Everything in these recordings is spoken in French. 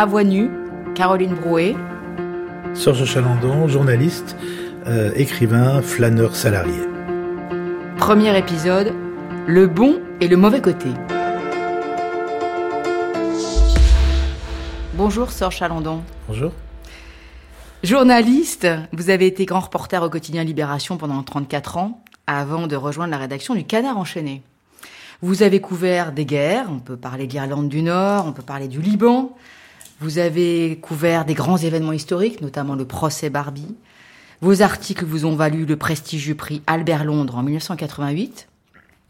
À voix nue, Caroline Brouet. Serge Chalandon, journaliste, euh, écrivain, flâneur salarié. Premier épisode, le bon et le mauvais côté. Bonjour Serge Chalandon. Bonjour. Journaliste, vous avez été grand reporter au quotidien Libération pendant 34 ans, avant de rejoindre la rédaction du Canard enchaîné. Vous avez couvert des guerres, on peut parler de l'Irlande du Nord, on peut parler du Liban. Vous avez couvert des grands événements historiques, notamment le procès Barbie. Vos articles vous ont valu le prestigieux prix Albert Londres en 1988.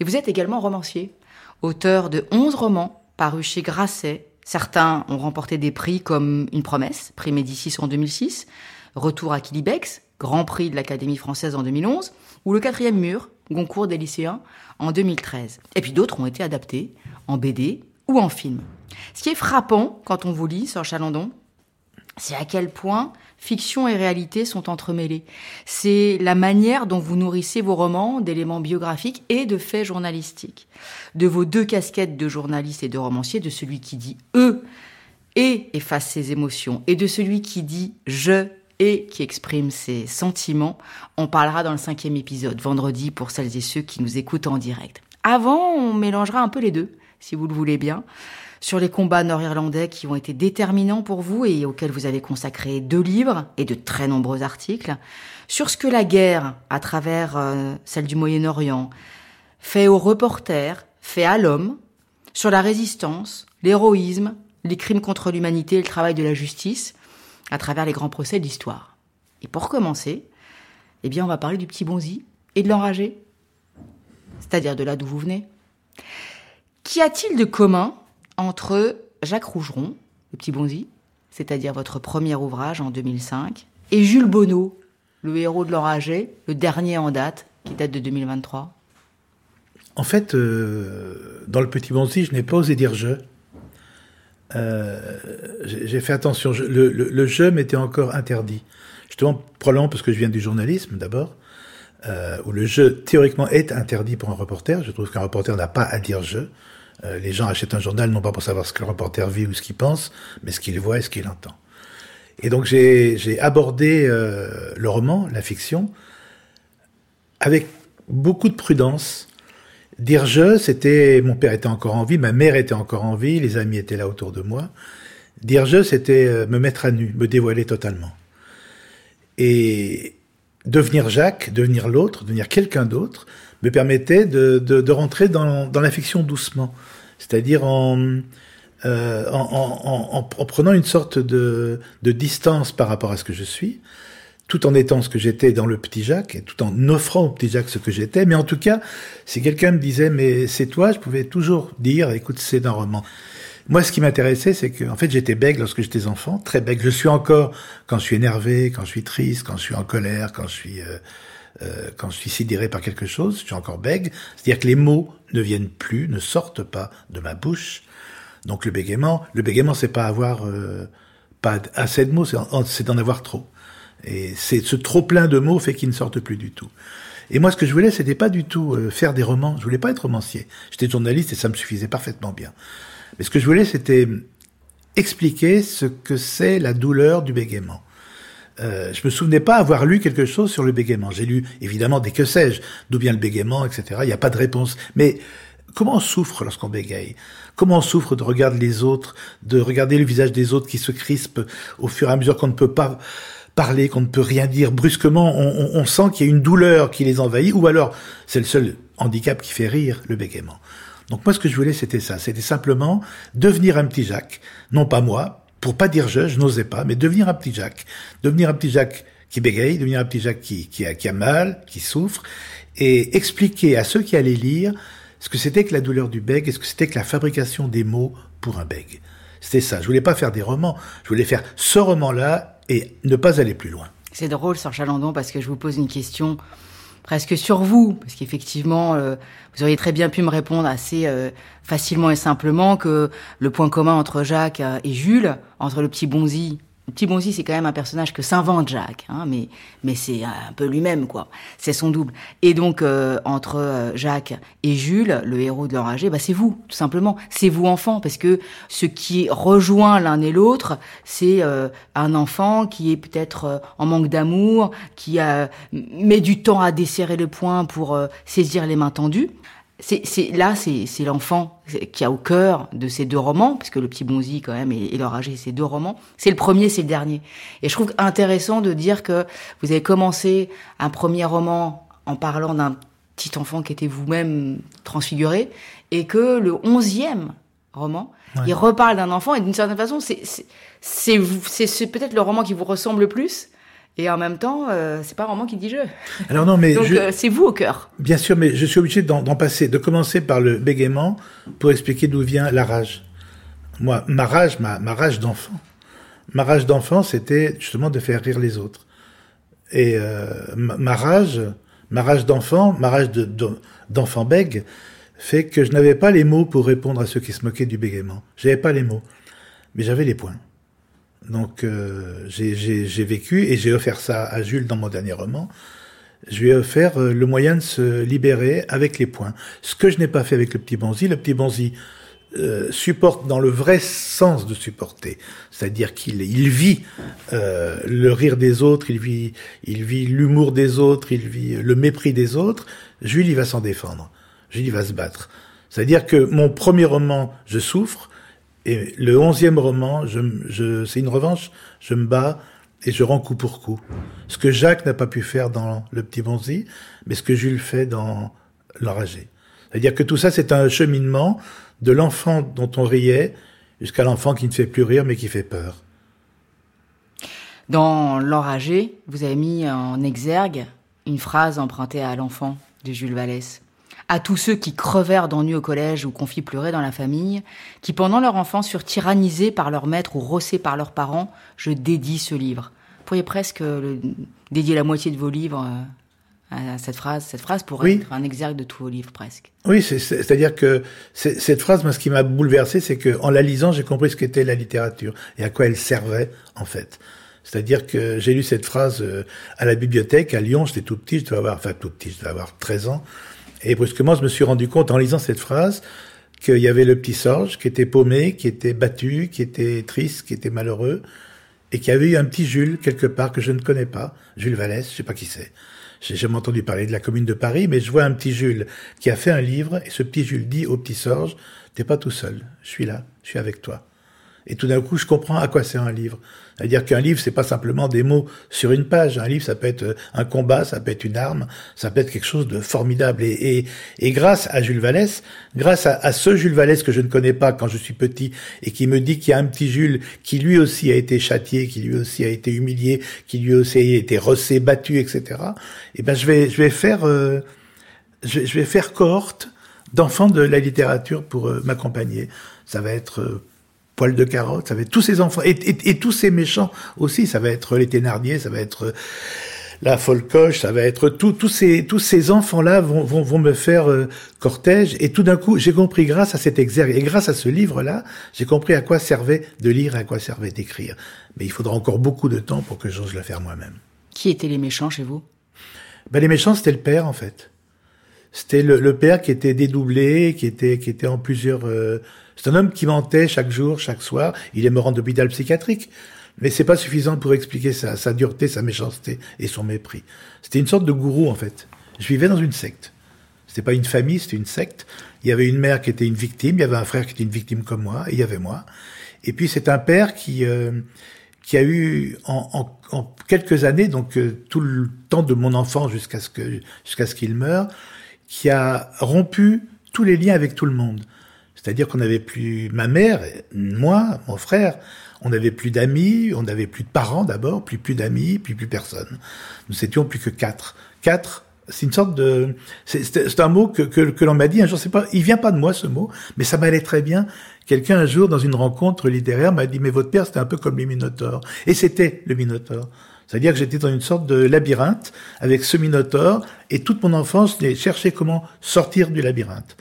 Et vous êtes également romancier, auteur de 11 romans parus chez Grasset. Certains ont remporté des prix comme Une promesse, prix Médicis en 2006, Retour à Kilibex, Grand Prix de l'Académie française en 2011, ou Le quatrième mur, Goncourt des lycéens en 2013. Et puis d'autres ont été adaptés en BD ou en film. Ce qui est frappant quand on vous lit sur Chalandon, c'est à quel point fiction et réalité sont entremêlées. C'est la manière dont vous nourrissez vos romans d'éléments biographiques et de faits journalistiques. De vos deux casquettes de journaliste et de romancier, de celui qui dit eux et efface ses émotions, et de celui qui dit je et qui exprime ses sentiments. On parlera dans le cinquième épisode, vendredi, pour celles et ceux qui nous écoutent en direct. Avant, on mélangera un peu les deux, si vous le voulez bien, sur les combats nord-irlandais qui ont été déterminants pour vous et auxquels vous avez consacré deux livres et de très nombreux articles, sur ce que la guerre, à travers euh, celle du Moyen-Orient, fait aux reporters, fait à l'homme, sur la résistance, l'héroïsme, les crimes contre l'humanité et le travail de la justice, à travers les grands procès de l'histoire. Et pour commencer, eh bien, on va parler du petit bonzi et de l'enragé, c'est-à-dire de là d'où vous venez. Qu'y a-t-il de commun entre Jacques Rougeron, le petit bonzi, c'est-à-dire votre premier ouvrage en 2005, et Jules Bonneau, le héros de l'enragé, le dernier en date, qui date de 2023 En fait, euh, dans le petit bonzi, je n'ai pas osé dire je. Euh, j'ai fait attention. le, jeu m'était encore interdit. Justement, probablement parce que je viens du journalisme d'abord, euh, où le jeu théoriquement est interdit pour un reporter. Je trouve qu'un reporter n'a pas à dire jeu. Euh, les gens achètent un journal non pas pour savoir ce que le reporter vit ou ce qu'il pense, mais ce qu'il voit et ce qu'il entend. Et donc j'ai abordé le roman, la fiction, avec beaucoup de prudence, Dire je, c'était mon père était encore en vie, ma mère était encore en vie, les amis étaient là autour de moi. Dire je, c'était euh, me mettre à nu, me dévoiler totalement. Et devenir Jacques, devenir l'autre, devenir quelqu'un d'autre, me permettait de, de, rentrer dans, dans, la fiction doucement. C'est-à-dire en, euh, en, en, en, prenant une sorte de, de distance par rapport à ce que je suis, tout en étant ce que j'étais dans le petit Jacques, et tout en offrant au petit Jacques ce que j'étais. Mais en tout cas, si quelqu'un me disait, mais c'est toi, je pouvais toujours dire, écoute, c'est un roman. Moi, ce qui m'intéressait, c'est que, en fait, j'étais bègue lorsque j'étais enfant, très bègue. Je suis encore quand je suis énervé, quand je suis triste, quand je suis en colère, quand je suis, euh, euh, quand je suis sidéré par quelque chose, je suis encore bègue. C'est-à-dire que les mots ne viennent plus, ne sortent pas de ma bouche. Donc le bégaiement, le bégaiement, c'est pas avoir euh, pas assez de mots, c'est d'en avoir trop. Et c'est ce trop plein de mots fait qu'ils ne sortent plus du tout. Et moi, ce que je voulais, c'était pas du tout euh, faire des romans. Je voulais pas être romancier. J'étais journaliste et ça me suffisait parfaitement bien. Mais ce que je voulais, c'était expliquer ce que c'est la douleur du bégaiement. Euh, je me souvenais pas avoir lu quelque chose sur le bégaiement. J'ai lu évidemment des que sais-je, d'où vient le bégaiement, etc. Il n'y a pas de réponse. Mais comment on souffre lorsqu'on bégaye? Comment on souffre de regarder les autres, de regarder le visage des autres qui se crispe au fur et à mesure qu'on ne peut pas parler, qu'on ne peut rien dire? Brusquement, on, sent qu'il y a une douleur qui les envahit, ou alors c'est le seul handicap qui fait rire, le bégaiement. Donc moi, ce que je voulais, c'était ça. C'était simplement devenir un petit Jacques. Non pas moi, pour pas dire je, je n'osais pas, mais devenir un petit Jacques. Devenir un petit Jacques qui bégaye, devenir un petit Jacques qui, a, qui a mal, qui souffre, et expliquer à ceux qui allaient lire ce que c'était que la douleur du bègue et ce que c'était que la fabrication des mots pour un bègue. C'était ça. Je voulais pas faire des romans. Je voulais faire ce roman-là et ne pas aller plus loin. C'est drôle, Sir Chalandon, parce que je vous pose une question presque sur vous, parce qu'effectivement, euh, vous auriez très bien pu me répondre assez euh, facilement et simplement que le point commun entre Jacques euh, et Jules, entre le petit bonzi Petit Bonzi, c'est quand même un personnage que s'invente Jacques, hein, mais mais c'est un peu lui-même quoi. C'est son double. Et donc euh, entre euh, Jacques et Jules, le héros de l'enragé, bah c'est vous tout simplement. C'est vous enfant, parce que ce qui rejoint l'un et l'autre, c'est euh, un enfant qui est peut-être en manque d'amour, qui a met du temps à desserrer le poing pour saisir les mains tendues c'est là, c'est l'enfant qui a au cœur de ces deux romans, puisque le petit Bonzi quand même et, leur âgé, c'est deux romans. C'est le premier, c'est le dernier. Et je trouve intéressant de dire que vous avez commencé un premier roman en parlant d'un petit enfant qui était vous-même transfiguré, et que le onzième roman, il reparle d'un enfant, et d'une certaine façon, c'est peut-être le roman qui vous ressemble le plus, et en même temps, euh, c'est pas vraiment qui dit je. Alors non, mais donc euh, c'est vous au cœur. Bien sûr, mais je suis obligé d'en passer, de commencer par le bégaiement pour expliquer d'où vient la rage. Moi, ma rage, ma, ma rage d'enfant, ma rage d'enfant, c'était justement de faire rire les autres. Et euh, ma, rage, ma rage d'enfant, ma rage d'enfant de, bègue, fait que je n'avais pas les mots pour répondre à ceux qui se moquaient du bégaiement. J'avais pas les mots, mais j'avais les points. Donc euh, j'ai vécu et j'ai offert ça à Jules dans mon dernier roman. Je lui ai offert euh, le moyen de se libérer avec les points. Ce que je n'ai pas fait avec le petit Bonzi. Le petit Bonzi euh, supporte dans le vrai sens de supporter, c'est-à-dire qu'il il vit euh, le rire des autres, il vit il vit l'humour des autres, il vit le mépris des autres. Jules il va s'en défendre. Jules il va se battre. C'est-à-dire que mon premier roman, je souffre. Et le onzième roman, je, c'est une revanche, je me bats et je rends coup pour coup. Ce que Jacques n'a pas pu faire dans Le Petit Bonzi, mais ce que Jules fait dans L'Enragé. C'est-à-dire que tout ça, c'est un cheminement de l'enfant dont on riait jusqu'à l'enfant qui ne fait plus rire mais qui fait peur. Dans L'Enragé, vous avez mis en exergue une phrase empruntée à l'enfant de Jules Vallès à tous ceux qui crevèrent d'ennui au collège ou qu'on fit pleurer dans la famille, qui pendant leur enfance furent tyrannisés par leur maître ou rossés par leurs parents, je dédie ce livre. Vous pourriez presque dédier la moitié de vos livres euh, à cette phrase. Cette phrase pourrait être un exergue de tous vos livres presque. Oui, c'est-à-dire que cette phrase, moi, ce qui m'a bouleversé, c'est qu'en la lisant, j'ai compris ce qu'était la littérature et à quoi elle servait en fait. C'est-à-dire que j'ai lu cette phrase euh, à la bibliothèque à Lyon, j'étais tout petit, je devais avoir, enfin tout petit, je devais avoir 13 ans, et brusquement, je me suis rendu compte en lisant cette phrase qu'il y avait le petit Sorge qui était paumé, qui était battu, qui était triste, qui était malheureux, et qu'il y avait eu un petit Jules quelque part que je ne connais pas, Jules Vallès, je sais pas qui c'est. J'ai jamais entendu parler de la commune de Paris, mais je vois un petit Jules qui a fait un livre, et ce petit Jules dit au petit Sorge, t'es pas tout seul, je suis là, je suis avec toi. Et tout d'un coup, je comprends à quoi sert un livre. C'est-à-dire qu'un livre, c'est pas simplement des mots sur une page. Un livre, ça peut être un combat, ça peut être une arme, ça peut être quelque chose de formidable. Et, et, grâce à Jules Vallès, grâce à, ce Jules Vallès que je ne connais pas quand je suis petit et qui me dit qu'il y a un petit Jules qui lui aussi a été châtié, qui lui aussi a été humilié, qui lui aussi a été rossé, battu, etc. Eh ben, je vais, je vais faire, euh, je, vais faire cohorte d'enfants de la littérature pour euh, m'accompagner. Ça va être euh, poil de carotte, ça va être tous ces enfants et, tous ces méchants aussi, ça va être les Thénardier, ça va être la Folcoche, ça va être tous ces tous ces enfants là vont, vont, vont me faire euh, cortège et tout d'un coup j'ai compris grâce à cet exergue et grâce à ce livre là j'ai compris à quoi servait de lire et à quoi servait d'écrire mais il faudra encore beaucoup de temps pour que j'ose le faire moi-même. Qui étaient les méchants chez vous? Ben, les méchants c'était le père en fait. C'était le, père qui était dédoublé, qui était qui était en plusieurs euh, c'est un homme qui mentait chaque jour, chaque soir. Il est mort en hôpital psychiatrique. Mais c'est pas suffisant pour expliquer sa, sa, dureté, sa méchanceté et son mépris. C'était une sorte de gourou, en fait. Je vivais dans une secte. C'était pas une famille, c'était une secte. Il y avait une mère qui était une victime, il y avait un frère qui était une victime comme moi, et il y avait moi. Et puis c'est un père qui euh, qui a eu en, en, en quelques années, donc euh, tout le temps de mon enfance jusqu'à ce jusqu'à ce qu'il meure, qui a rompu tous les liens avec tout le monde. C'est-à-dire qu'on n'avait plus ma mère, moi, mon frère, on n'avait plus d'amis, on n'avait plus de parents d'abord, puis plus d'amis, puis plus personne. Nous étions plus que quatre. Quatre, c'est une sorte de, c'est un mot que, que, que l'on m'a dit un jour, c'est pas, il vient pas de moi ce mot, mais ça m'allait très bien. Quelqu'un un jour dans une rencontre littéraire m'a dit mais votre père c'était un peu comme le Minotaure, et c'était le Minotaure. C'est-à-dire que j'étais dans une sorte de labyrinthe avec ce Minotaure, et toute mon enfance j'ai cherché comment sortir du labyrinthe.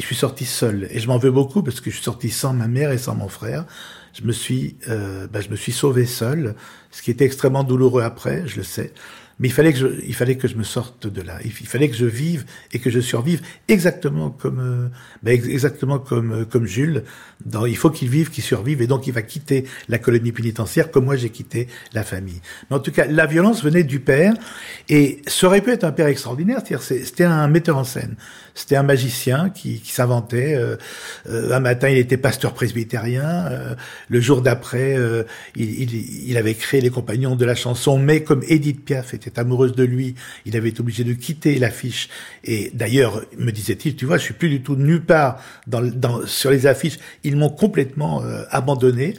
Et je suis sorti seul. Et je m'en veux beaucoup parce que je suis sorti sans ma mère et sans mon frère. je me suis, euh, bah, je me suis sauvé seul, ce qui était extrêmement douloureux après, je le sais. Mais il fallait que je, il fallait que je me sorte de là. Il fallait que je vive et que je survive exactement comme, euh, ben exactement comme euh, comme Jules. Dans, il faut qu'il vive, qu'il survive, et donc il va quitter la colonie pénitentiaire comme moi j'ai quitté la famille. Mais en tout cas, la violence venait du père, et ça aurait pu être un père extraordinaire. C'était un metteur en scène, c'était un magicien qui, qui s'inventait. Euh, euh, un matin, il était pasteur presbytérien. Euh, le jour d'après, il, il, il avait créé les Compagnons de la chanson, mais comme Edith Piaf était amoureuse de lui, il avait été obligé de quitter l'affiche. Et d'ailleurs, me disait-il, tu vois, je suis plus du tout nulle part sur les affiches. Ils m'ont complètement euh, abandonné.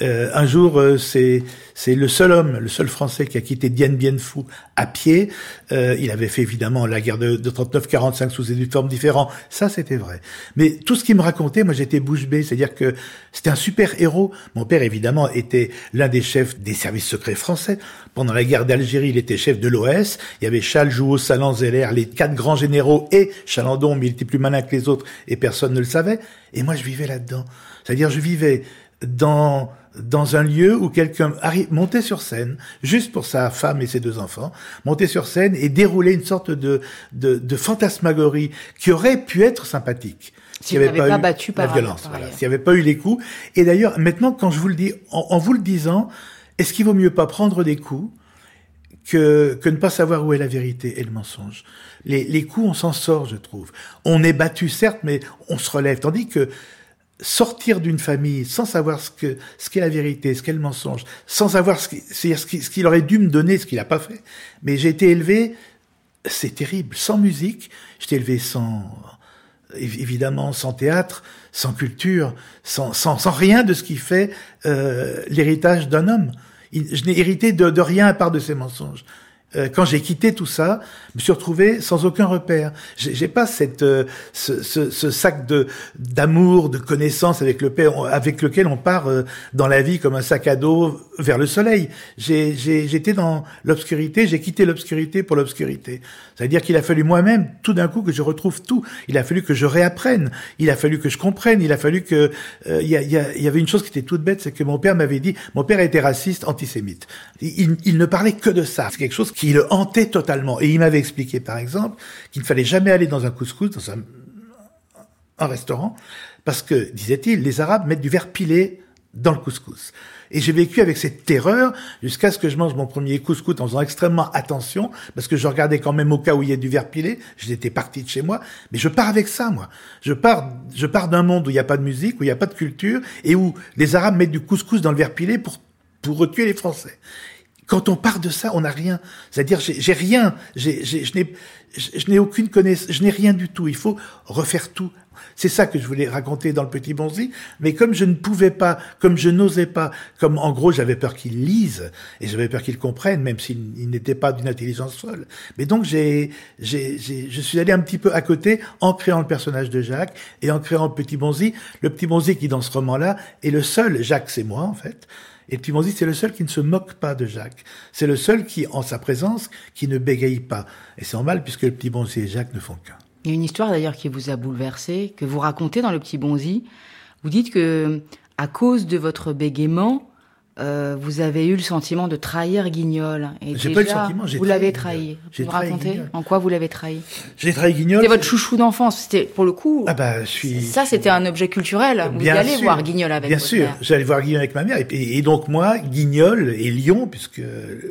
Euh, un jour, euh, c'est le seul homme, le seul Français qui a quitté Dien Bien Phu à pied. Euh, il avait fait évidemment la guerre de, de 39-45 sous des formes différentes. Ça, c'était vrai. Mais tout ce qu'il me racontait, moi, j'étais bouche bée. C'est-à-dire que c'était un super héros. Mon père, évidemment, était l'un des chefs des services secrets français. Pendant la guerre d'Algérie, il était chef de l'OS. Il y avait Charles Jouot, Salan Zeller, les quatre grands généraux et Chalandon, mais il était plus malin que les autres et personne ne le savait. Et moi, je vivais là-dedans. C'est-à-dire, je vivais dans dans un lieu où quelqu'un montait sur scène, juste pour sa femme et ses deux enfants, montait sur scène et déroulait une sorte de, de, de fantasmagorie qui aurait pu être sympathique. S'il n'y avait pas, battu par la violence, voilà. S'il n'y avait pas eu les coups. Et d'ailleurs, maintenant, quand je vous le dis, en, en vous le disant, est-ce qu'il vaut mieux pas prendre des coups que, que ne pas savoir où est la vérité et le mensonge? Les, les coups, on s'en sort, je trouve. On est battu, certes, mais on se relève. Tandis que sortir d'une famille sans savoir ce que ce qu'est la vérité, ce qu'est le mensonge, sans savoir ce qu'il ce qu'il aurait dû me donner, ce qu'il n'a pas fait. Mais j'ai été élevé, c'est terrible, sans musique. J'étais élevé sans évidemment sans théâtre, sans culture, sans, sans, sans rien de ce qui fait euh, l'héritage d'un homme. Je n'ai hérité de, de rien à part de ces mensonges. Euh, quand j'ai quitté tout ça, je me suis retrouvé sans aucun repère. J'ai pas cette euh, ce, ce, ce, sac de d'amour, de connaissances avec le père, avec lequel on part euh, dans la vie comme un sac à dos vers le soleil. J'étais dans l'obscurité, j'ai quitté l'obscurité pour l'obscurité. C'est-à-dire qu'il a fallu moi-même, tout d'un coup, que je retrouve tout. Il a fallu que je réapprenne. Il a fallu que je comprenne. Il a fallu que il y, y, y, avait une chose qui était toute bête, c'est que mon père m'avait dit, mon père était raciste, antisémite. Il, il ne parlait que de ça. C'est quelque chose qui le hantait totalement. Et il m'avait expliqué, par exemple, qu'il ne fallait jamais aller dans un couscous, dans un, un restaurant, parce que, disait-il, les Arabes mettent du verre pilé dans le couscous. Et j'ai vécu avec cette terreur jusqu'à ce que je mange mon premier couscous en faisant extrêmement attention, parce que je regardais quand même au cas où il y a du verre pilé. J'étais parti de chez moi, mais je pars avec ça, moi. Je pars, je pars d'un monde où il n'y a pas de musique, où il n'y a pas de culture, et où les Arabes mettent du couscous dans le verre pilé pour pour retuer les Français. Quand on part de ça, on n'a rien. C'est-à-dire, j'ai rien. J'ai, je n'ai, aucune connaissance. Je n'ai rien du tout. Il faut refaire tout. C'est ça que je voulais raconter dans le petit bonzi. Mais comme je ne pouvais pas, comme je n'osais pas, comme en gros j'avais peur qu'ils lisent et j'avais peur qu'ils comprennent, même s'ils n'étaient pas d'une intelligence folle. Mais donc j'ai, j'ai, je suis allé un petit peu à côté en créant le personnage de Jacques et en créant le petit bonzi. Le petit bonzi qui dans ce roman-là est le seul. Jacques, c'est moi en fait. Et puis dit c'est le seul qui ne se moque pas de Jacques. C'est le seul qui, en sa présence, qui ne bégaye pas. Et c'est normal puisque le petit Bonzi et Jacques ne font qu'un. Il y a une histoire d'ailleurs qui vous a bouleversé, que vous racontez dans le petit Bonzi. Vous dites que, à cause de votre bégaiement, euh, vous avez eu le sentiment de trahir Guignol. J'ai pas eu le sentiment, j'ai Vous l'avez trahi. Vous me racontez En quoi vous l'avez trahi? J'ai trahi Guignol. C'était votre chouchou d'enfance. C'était pour le coup. Ah bah, je suis. Ça, c'était un objet culturel. Vous y allez sûr, voir Guignol avec. Bien votre sûr, j'allais voir Guignol avec ma mère. Et, donc moi, Guignol et Lyon, puisque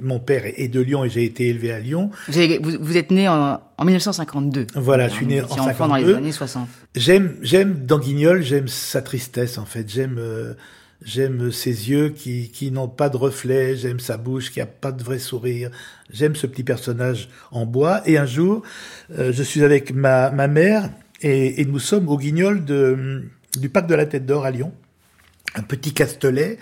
mon père est de Lyon et j'ai été élevé à Lyon. Vous, avez- vous- vous êtes né en, en 1952. Voilà, je suis né Vous en étiez enfant dans les 52. années 60. J'aime, j'aime dans Guignol, j'aime sa tristesse en fait. J'aime, euh, j'aime ses yeux qui, qui n'ont pas de reflet. J'aime sa bouche qui a pas de vrai sourire. J'aime ce petit personnage en bois. Et un jour, euh, je suis avec ma, ma mère et, et nous sommes au Guignol de, du parc de la Tête d'Or à Lyon, un petit castelet.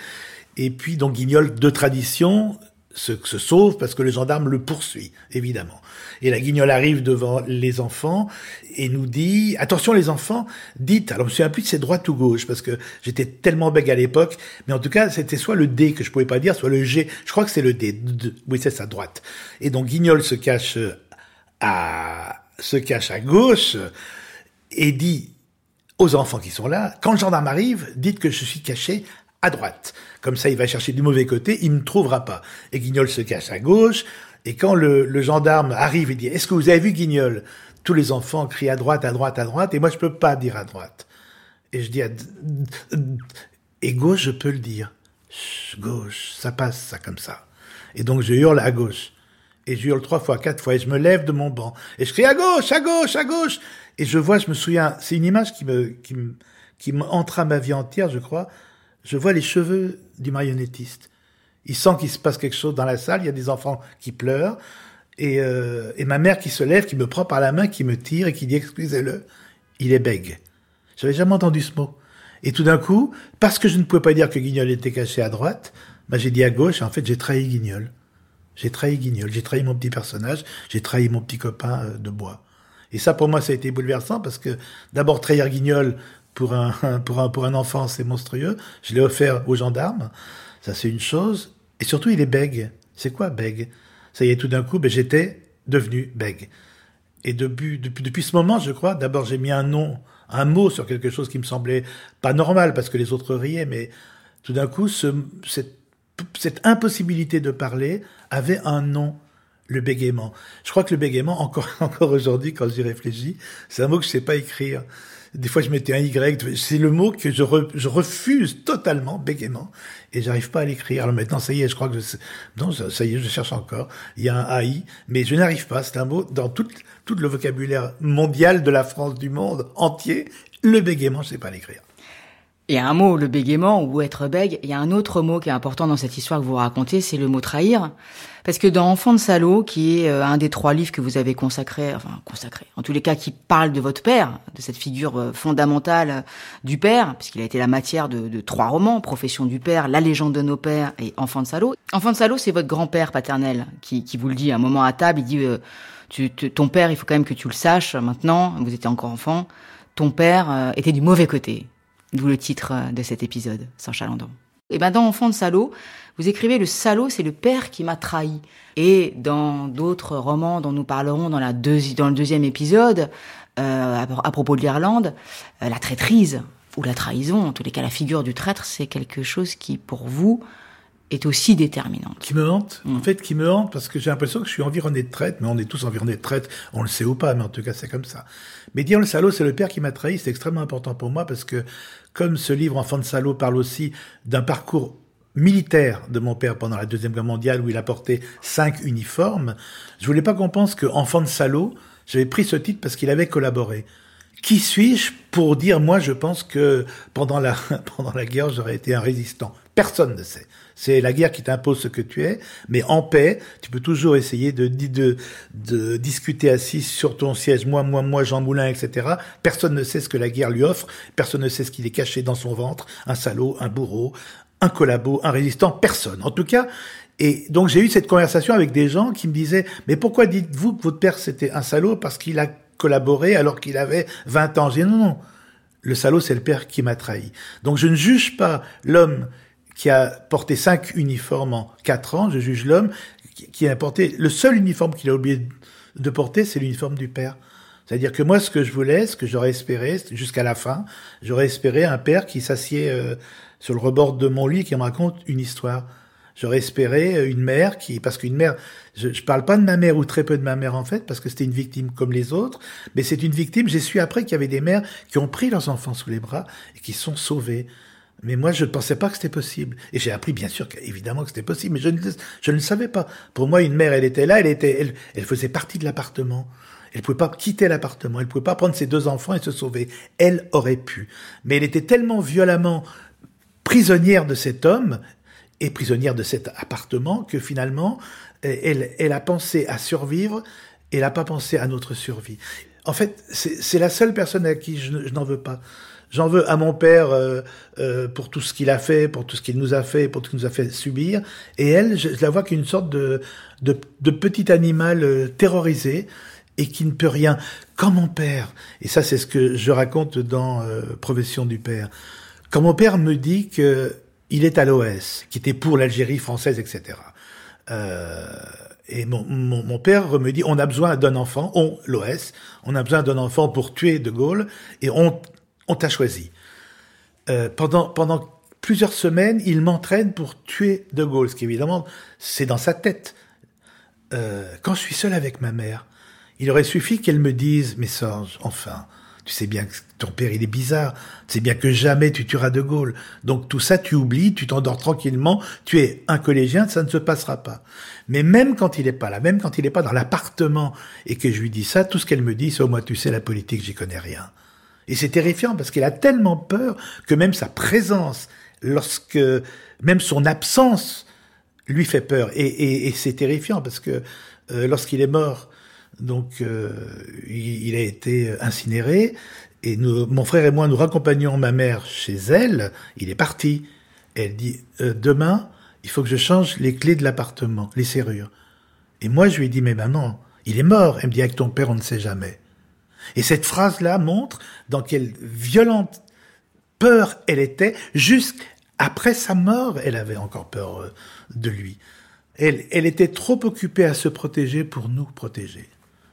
Et puis donc Guignol de tradition se, se sauve parce que le gendarme le poursuit, évidemment. Et la guignole arrive devant les enfants et nous dit attention les enfants, dites. Alors je me souviens plus de c'est droite ou gauche parce que j'étais tellement bègue à l'époque, mais en tout cas c'était soit le D que je pouvais pas dire, soit le G. Je crois que c'est le D. Oui c'est ça droite. Et donc guignol se cache à se cache à gauche et dit aux enfants qui sont là quand le gendarme arrive, dites que je suis caché à droite. Comme ça, il va chercher du mauvais côté, il me trouvera pas. Et Guignol se cache à gauche. Et quand le, le gendarme arrive et dit Est-ce que vous avez vu Guignol? Tous les enfants crient à droite, à droite, à droite. Et moi, je peux pas dire à droite. Et je dis à et gauche, je peux le dire. gauche, ça passe, ça comme ça. Et donc je hurle à gauche. Et je hurle trois fois, quatre fois, et je me lève de mon banc. Et je crie à gauche, à gauche, à gauche. Et je vois, je me souviens, c'est une image qui me, qui qui m'entra ma vie entière, je crois. Je vois les cheveux du marionnettiste. Il sent qu'il se passe quelque chose dans la salle, il y a des enfants qui pleurent, et, euh, et ma mère qui se lève, qui me prend par la main, qui me tire et qui dit excusez-le, il est bègue. J'avais jamais entendu ce mot. Et tout d'un coup, parce que je ne pouvais pas dire que Guignol était caché à droite, bah, j'ai dit à gauche, en fait j'ai trahi Guignol. J'ai trahi Guignol, j'ai trahi mon petit personnage, j'ai trahi mon petit copain euh, de bois. Et ça, pour moi, ça a été bouleversant parce que d'abord trahir Guignol pour un, pour un, pour un enfant, c'est monstrueux. Je l'ai offert aux gendarmes. Ça, c'est une chose. Et surtout, il est bègue. C'est quoi bègue? Ça y est, tout d'un coup, ben, j'étais devenu bègue. Et depuis, ce moment, je crois, d'abord, j'ai mis un nom, un mot sur quelque chose qui me semblait pas normal parce que les autres riaient, mais tout d'un coup, ce, cette cette impossibilité de parler avait un nom, le bégaiement. Je crois que le bégaiement, encore, encore aujourd'hui, quand j'y réfléchis, c'est un mot que je sais pas écrire. Des fois, je mettais un Y. C'est le mot que je, refuse totalement, bégaiement, et j'arrive pas à l'écrire. Alors maintenant, ça y est, je crois que je, non, ça y est, je cherche encore. Il y a un AI, mais je n'arrive pas. C'est un mot dans tout, tout le vocabulaire mondial de la France, du monde entier. Le bégaiement, je sais pas l'écrire. Il y a un mot, le bégaiement ou être bègue. Il y a un autre mot qui est important dans cette histoire que vous racontez, c'est le mot trahir. Parce que dans Enfant de salaud, qui est euh, un des trois livres que vous avez consacré, enfin consacré, en tous les cas qui parle de votre père, de cette figure euh, fondamentale euh, du père, puisqu'il a été la matière de, trois romans, Profession du père, La légende de nos pères et Enfant de salaud. Enfant de salaud, c'est votre grand-père paternel qui, qui, vous le dit à un moment à table. Il dit tu, ton père, il faut quand même que tu le saches maintenant. Vous étiez encore enfant. Ton père était du mauvais côté D'où le titre euh, de cet épisode, sans chalandon. Et ben dans Enfant de salaud, vous écrivez le salaud, c'est le père qui m'a trahi. Et dans d'autres romans dont nous parlerons dans, la le deuxième épisode, euh, à, propos de l'Irlande, euh, la traîtrise ou la trahison, en tous les cas la figure du traître, c'est quelque chose qui pour vous est aussi déterminante. Qui me hante, en mm. fait, qui me hante, parce que j'ai l'impression que je suis environné de traite, mais on est tous environnés de traite, on le sait ou pas, mais en tout cas c'est comme ça. Mais dire le salaud, c'est le père qui m'a trahi, c'est extrêmement important pour moi, parce que comme ce livre Enfant de salaud parle aussi d'un parcours militaire de mon père pendant la Deuxième Guerre mondiale, où il a porté cinq uniformes, je voulais pas qu'on pense que Enfant de salaud, j'avais pris ce titre parce qu'il avait collaboré. Qui suis-je pour dire, moi, je pense que pendant la, pendant la guerre, j'aurais été un résistant Personne ne sait. C'est la guerre qui t'impose ce que tu es, mais en paix, tu peux toujours essayer de, de, de discuter assis sur ton siège, moi, moi, moi, Jean Moulin, etc. Personne ne sait ce que la guerre lui offre, personne ne sait ce qu'il est caché dans son ventre, un salaud, un bourreau, un collabo, un résistant, personne. En tout cas, et donc j'ai eu cette conversation avec des gens qui me disaient, mais pourquoi dites-vous que votre père c'était un salaud? Parce qu'il a collaboré alors qu'il avait 20 ans J'ai dit non, non, le salaud c'est le père qui m'a trahi. Donc je ne juge pas l'homme qui a porté cinq uniformes en quatre ans, je juge l'homme qui a porté le seul uniforme qu'il a oublié de porter, c'est l'uniforme du père. C'est-à-dire que moi, ce que je voulais, ce que j'aurais espéré, jusqu'à la fin, j'aurais espéré un père qui s'assied euh, sur le rebord de mon lit et qui me raconte une histoire. J'aurais espéré euh, une mère qui, parce qu'une mère, je, je parle pas de ma mère ou très peu de ma mère en fait, parce que c'était une victime comme les autres, mais c'est une victime. J'ai su après qu'il y avait des mères qui ont pris leurs enfants sous les bras et qui sont sauvées. Mais moi, je ne pensais pas que c'était possible. Et j'ai appris, bien sûr, évidemment que c'était possible, mais je ne, je ne le savais pas. Pour moi, une mère, elle était là, elle était, elle, elle faisait partie de l'appartement. Elle pouvait pas quitter l'appartement. Elle pouvait pas prendre ses deux enfants et se sauver. Elle aurait pu. Mais elle était tellement violemment prisonnière de cet homme et prisonnière de cet appartement que finalement, elle, elle a pensé à survivre et elle n'a pas pensé à notre survie. En fait, c'est la seule personne à qui je, je n'en veux pas. J'en veux à mon père euh, euh, pour tout ce qu'il a fait, pour tout ce qu'il nous a fait, pour tout ce qu'il nous a fait subir. Et elle, je, la vois qu'une sorte de, de, de, petit animal euh, terrorisé et qui ne peut rien. Quand mon père, et ça c'est ce que je raconte dans euh, Profession du père, quand mon père me dit que il est à l'OS, qui était pour l'Algérie française, etc. Euh, et mon, mon, père me dit, on a besoin d'un enfant, on, l'OS, on a besoin d'un enfant pour tuer De Gaulle, et on, on t'a choisi. Euh, pendant, plusieurs semaines, il m'entraîne pour tuer De Gaulle, ce qui évidemment, c'est dans sa tête. Euh, quand je suis seul avec ma mère, il aurait suffi qu'elle me dise, mais Sorge, enfin, tu sais bien que ton père, il est bizarre. Tu sais bien que jamais tu tueras De Gaulle. Donc tout ça, tu oublies, tu t'endors tranquillement. Tu es un collégien, ça ne se passera pas. Mais même quand il est pas là, même quand il est pas dans l'appartement et que je lui dis ça, tout ce qu'elle me dit, c'est au moins tu sais la politique, j'y connais rien. Et c'est terrifiant parce qu'elle a tellement peur que même sa présence, lorsque même son absence lui fait peur. Et, c'est terrifiant parce que euh, lorsqu'il est mort, donc euh, il, a été incinéré. Et nous, mon frère et moi, nous raccompagnons ma mère chez elle. Il est parti. Elle dit euh, demain, il faut que je change les clés de l'appartement, les serrures. Et moi, je lui ai dit mais maintenant, il est mort. Elle me dit avec ton père, on ne sait jamais. Et cette phrase-là montre dans quelle violente peur elle était. Jusqu'après sa mort, elle avait encore peur euh, de lui. Elle, elle était trop occupée à se protéger pour nous protéger.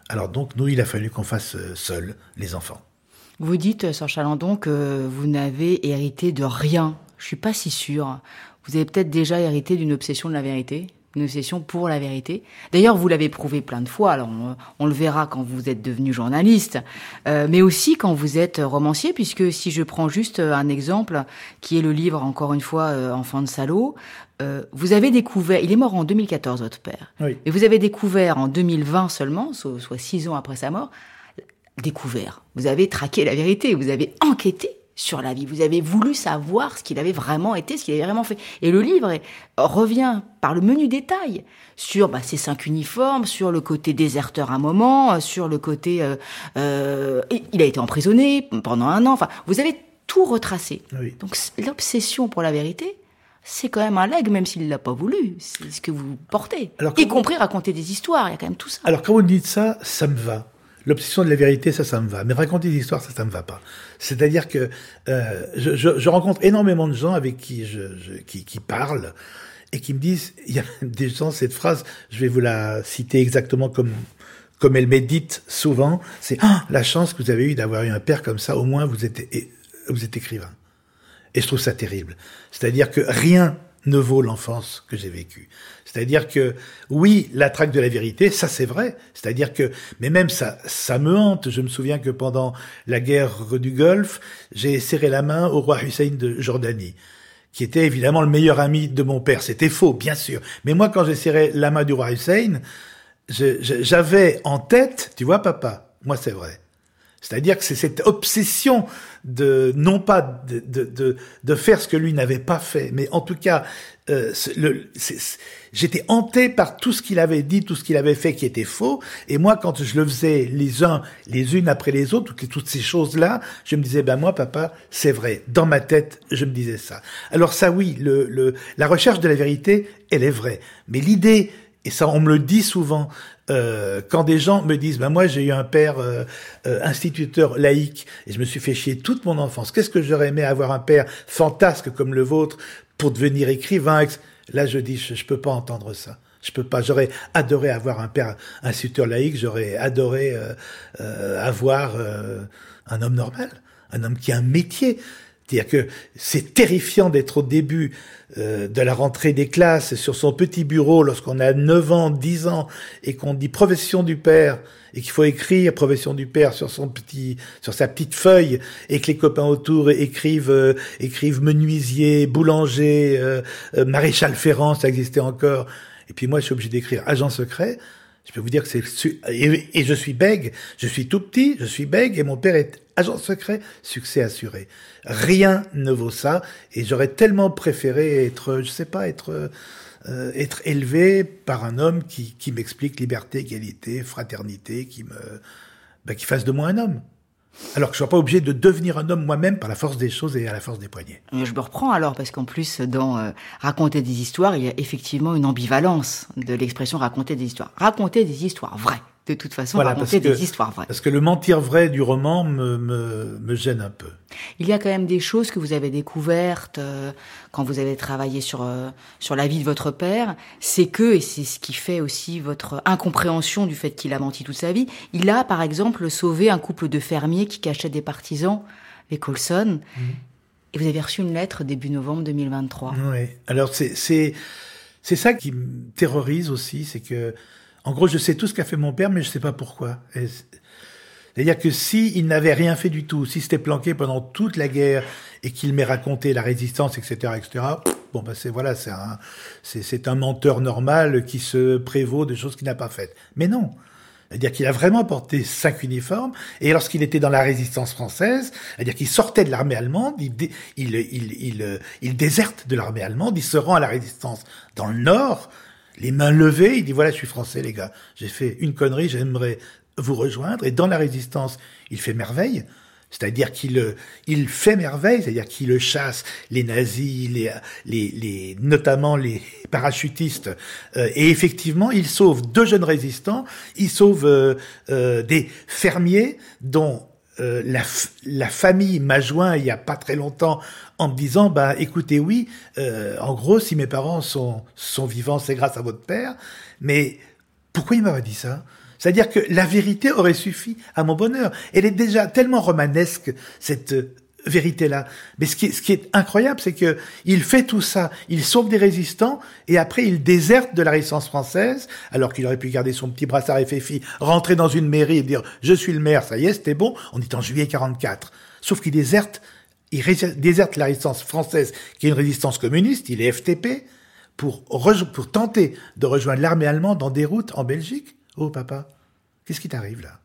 Alors donc, nous, il a fallu qu'on fasse euh, seuls les enfants. Vous dites, Sœur Chalandon, que vous n'avez hérité de rien. Je suis pas si sûre. Vous avez peut-être déjà hérité d'une obsession de la vérité? Une obsession pour la vérité. D'ailleurs, vous l'avez prouvé plein de fois, alors on, le verra quand vous êtes devenu journaliste, euh, mais aussi quand vous êtes romancier, puisque si je prends juste un exemple, qui est le livre, encore une fois, euh, Enfant de salaud, euh, vous avez découvert, il est mort en 2014, votre père, oui. et vous avez découvert en 2020 seulement, soit six ans après sa mort, découvert, vous avez traqué la vérité, vous avez enquêté sur la vie. Vous avez voulu savoir ce qu'il avait vraiment été, ce qu'il avait vraiment fait. Et le livre revient par le menu détail sur bah, ces cinq uniformes, sur le côté déserteur à un moment, sur le côté... Euh, euh, il a été emprisonné pendant un an. Enfin, vous avez tout retracé. Donc l'obsession pour la vérité, c'est quand même un leg, même s'il ne l'a pas voulu. C'est ce que vous portez. y compris raconter des histoires, il y a quand même tout ça. Alors quand vous dites ça, ça me va. L'obsession de la vérité, ça, ça me va. Mais raconter des histoires, ça, ça me va pas. C'est-à-dire que euh, je, rencontre énormément de gens avec qui je, je, qui, parlent et qui me disent, il y a des gens, cette phrase, je vais vous la citer exactement comme comme elle médite souvent, c'est ah, la chance que vous avez eue d'avoir eu un père comme ça, au moins vous êtes, vous êtes écrivain. Et je trouve ça terrible. C'est-à-dire que rien ne vaut l'enfance que j'ai vécue. C'est-à-dire que oui, la traque de la vérité, ça c'est vrai. C'est-à-dire que, mais même ça, ça me hante. Je me souviens que pendant la guerre du Golfe, j'ai serré la main au roi Hussein de Jordanie, qui était évidemment le meilleur ami de mon père. C'était faux, bien sûr. Mais moi, quand j'ai serré la main du roi Hussein, j'avais en tête, tu vois, papa, moi c'est vrai. C'est-à-dire que c'est cette obsession de non pas de, de, de, de faire ce que lui n'avait pas fait, mais en tout cas, euh, j'étais hanté par tout ce qu'il avait dit, tout ce qu'il avait fait qui était faux. Et moi, quand je le faisais les uns, les unes après les autres, toutes, toutes ces choses-là, je me disais, ben moi, papa, c'est vrai. Dans ma tête, je me disais ça. Alors ça, oui, le, le, la recherche de la vérité, elle est vraie. Mais l'idée et ça, on me le dit souvent, euh, quand des gens me disent, ben moi j'ai eu un père euh, euh, instituteur laïque et je me suis fait chier toute mon enfance. Qu'est-ce que j'aurais aimé avoir un père fantasque comme le vôtre pour devenir écrivain? Là, je dis, je, je peux pas entendre ça. Je peux pas. J'aurais adoré avoir un père instituteur laïque. J'aurais adoré avoir un homme normal, un homme qui a un métier. C'est-à-dire que c'est terrifiant d'être au début euh, de la rentrée des classes sur son petit bureau lorsqu'on a 9 ans, 10 ans et qu'on dit profession du père et qu'il faut écrire profession du père sur son petit sur sa petite feuille et que les copains autour écrivent euh, écrivent menuisier, boulanger, euh, maréchal Ferrand, ça existait encore. Et puis moi je suis obligé d'écrire agent secret. Je peux vous dire que c'est et, je suis bègue, je suis tout petit, je suis bègue et mon père est agent secret, succès assuré. Rien ne vaut ça et j'aurais tellement préféré être, je sais pas, être euh, être élevé par un homme qui, qui m'explique liberté, égalité, fraternité, qui me ben, qui fasse de moi un homme. Alors que je ne sois pas obligé de devenir un homme moi-même par la force des choses et à la force des poignets. Je me reprends alors, parce qu'en plus, dans euh, raconter des histoires, il y a effectivement une ambivalence de l'expression raconter des histoires. Raconter des histoires vraies de toute façon raconter des histoires vraies. Parce que le mentir vrai du roman me, me, me, gêne un peu. Il y a quand même des choses que vous avez découvertes euh, quand vous avez travaillé sur euh, sur la vie de votre père, c'est que et c'est ce qui fait aussi votre incompréhension du fait qu'il a menti toute sa vie. Il a par exemple sauvé un couple de fermiers qui cachaient des partisans, les Colson. Mmh. Et vous avez reçu une lettre début novembre 2023. Oui. Alors c'est c'est c'est ça qui me terrorise aussi, c'est que en gros je sais tout ce qu'a fait mon père, mais je sais pas pourquoi. C'est-à-dire que si il n'avait rien fait du tout, si c'était planqué pendant toute la guerre et qu'il m'ait raconté la résistance, etc., etc. Bon, ben c'est voilà, c'est un, un menteur normal qui se prévaut de choses qu'il n'a pas faites. Mais non. C'est-à-dire qu'il a vraiment porté cinq uniformes, et lorsqu'il était dans la résistance française, c'est-à-dire qu'il sortait de l'armée allemande, il, il, il, il, il déserte de l'armée allemande, il se rend à la résistance dans le nord, les mains levées, il dit voilà, je suis français, les gars, j'ai fait une connerie, j'aimerais vous rejoindre, et dans la résistance, il fait merveille, c'est-à-dire qu'il il fait merveille, c'est-à-dire qu'il chasse les nazis, les, les, les notamment les parachutistes, euh, et effectivement, il sauve deux jeunes résistants, il sauve euh, euh, des fermiers dont la, la, famille m'a joint il y a pas très longtemps en me disant bah écoutez oui en gros si mes parents sont sont vivants c'est grâce à votre père mais pourquoi il m'aurait dit ça? C'est-à-dire que la vérité aurait suffi à mon bonheur. Elle est déjà tellement romanesque, cette euh, vérité-là. Mais ce qui, est, ce qui est incroyable, c'est que il fait tout ça, il sauve des résistants, et après il déserte de la résistance française, alors qu'il aurait pu garder son petit brassard FFI, rentrer dans une mairie et dire « je suis le maire, ça y est, c'était bon », on est en juillet 44. Sauf qu'il déserte, il déserte la résistance française, qui est une résistance communiste, il est FTP, pour, pour tenter de rejoindre l'armée allemande en déroute en Belgique. Oh papa, qu'est-ce qui t'arrive là?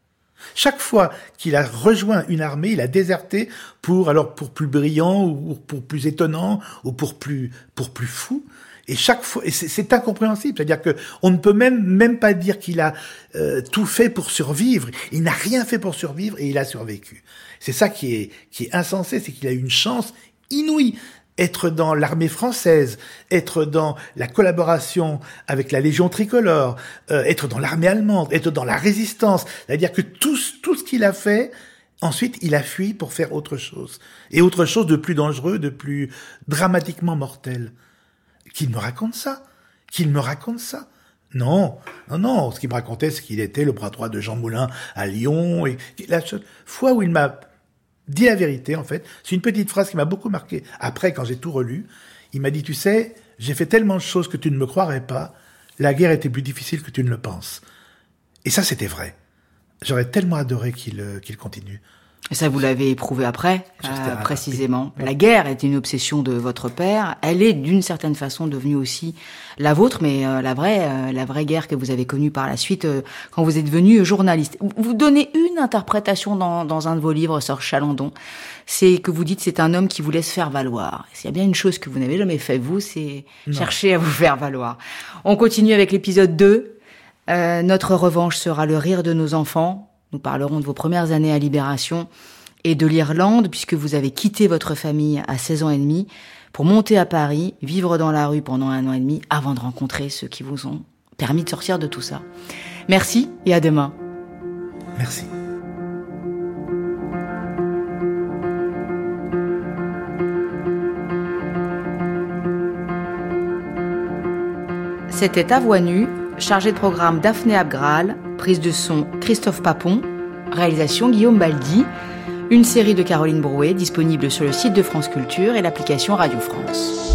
Chaque fois qu'il a rejoint une armée, il a déserté pour alors pour plus brillant ou pour plus étonnant ou pour plus pour plus fou. Et chaque fois, c'est incompréhensible. C'est-à-dire que on ne peut même même pas dire qu'il a euh, tout fait pour survivre. Il n'a rien fait pour survivre et il a survécu. C'est ça qui est qui est insensé, c'est qu'il a eu une chance inouïe être dans l'armée française, être dans la collaboration avec la Légion tricolore, euh, être dans l'armée allemande, être dans la résistance. C'est-à-dire que tout, tout ce qu'il a fait, ensuite, il a fui pour faire autre chose. Et autre chose de plus dangereux, de plus dramatiquement mortel. Qu'il me raconte ça. Qu'il me raconte ça. Non, non, non. Ce qu'il me racontait, c'est qu'il était le bras droit de Jean Moulin à Lyon. Et la seule fois où il m'a dit la vérité, en fait. C'est une petite phrase qui m'a beaucoup marqué. Après, quand j'ai tout relu, il m'a dit, tu sais, j'ai fait tellement de choses que tu ne me croirais pas. La guerre était plus difficile que tu ne le penses. Et ça, c'était vrai. J'aurais tellement adoré qu'il euh, qu'il continue. Et ça, vous l'avez éprouvé après, euh, précisément. La guerre est une obsession de votre père. Elle est d'une certaine façon devenue aussi la vôtre, mais euh, la vraie, euh, la vraie guerre que vous avez connue par la suite quand vous êtes devenu journaliste. Vous donnez une interprétation dans, dans un de vos livres, Sœur Chalandon. C'est que vous dites c'est un homme qui vous laisse faire valoir. S'il y a bien une chose que vous n'avez jamais fait, vous, c'est chercher à vous faire valoir. On continue avec l'épisode 2. notre revanche sera le rire de nos enfants. Nous parlerons de vos premières années à Libération et de l'Irlande, puisque vous avez quitté votre famille à 16 ans et demi pour monter à Paris, vivre dans la rue pendant un an et demi, avant de rencontrer ceux qui vous ont permis de sortir de tout ça. Merci et à demain. Merci. C'était À Voix Nue, chargé de programme Daphné Abgral, prise de son Christophe Papon, réalisation Guillaume Baldi, une série de Caroline Brouet disponible sur le site de France Culture et l'application Radio France.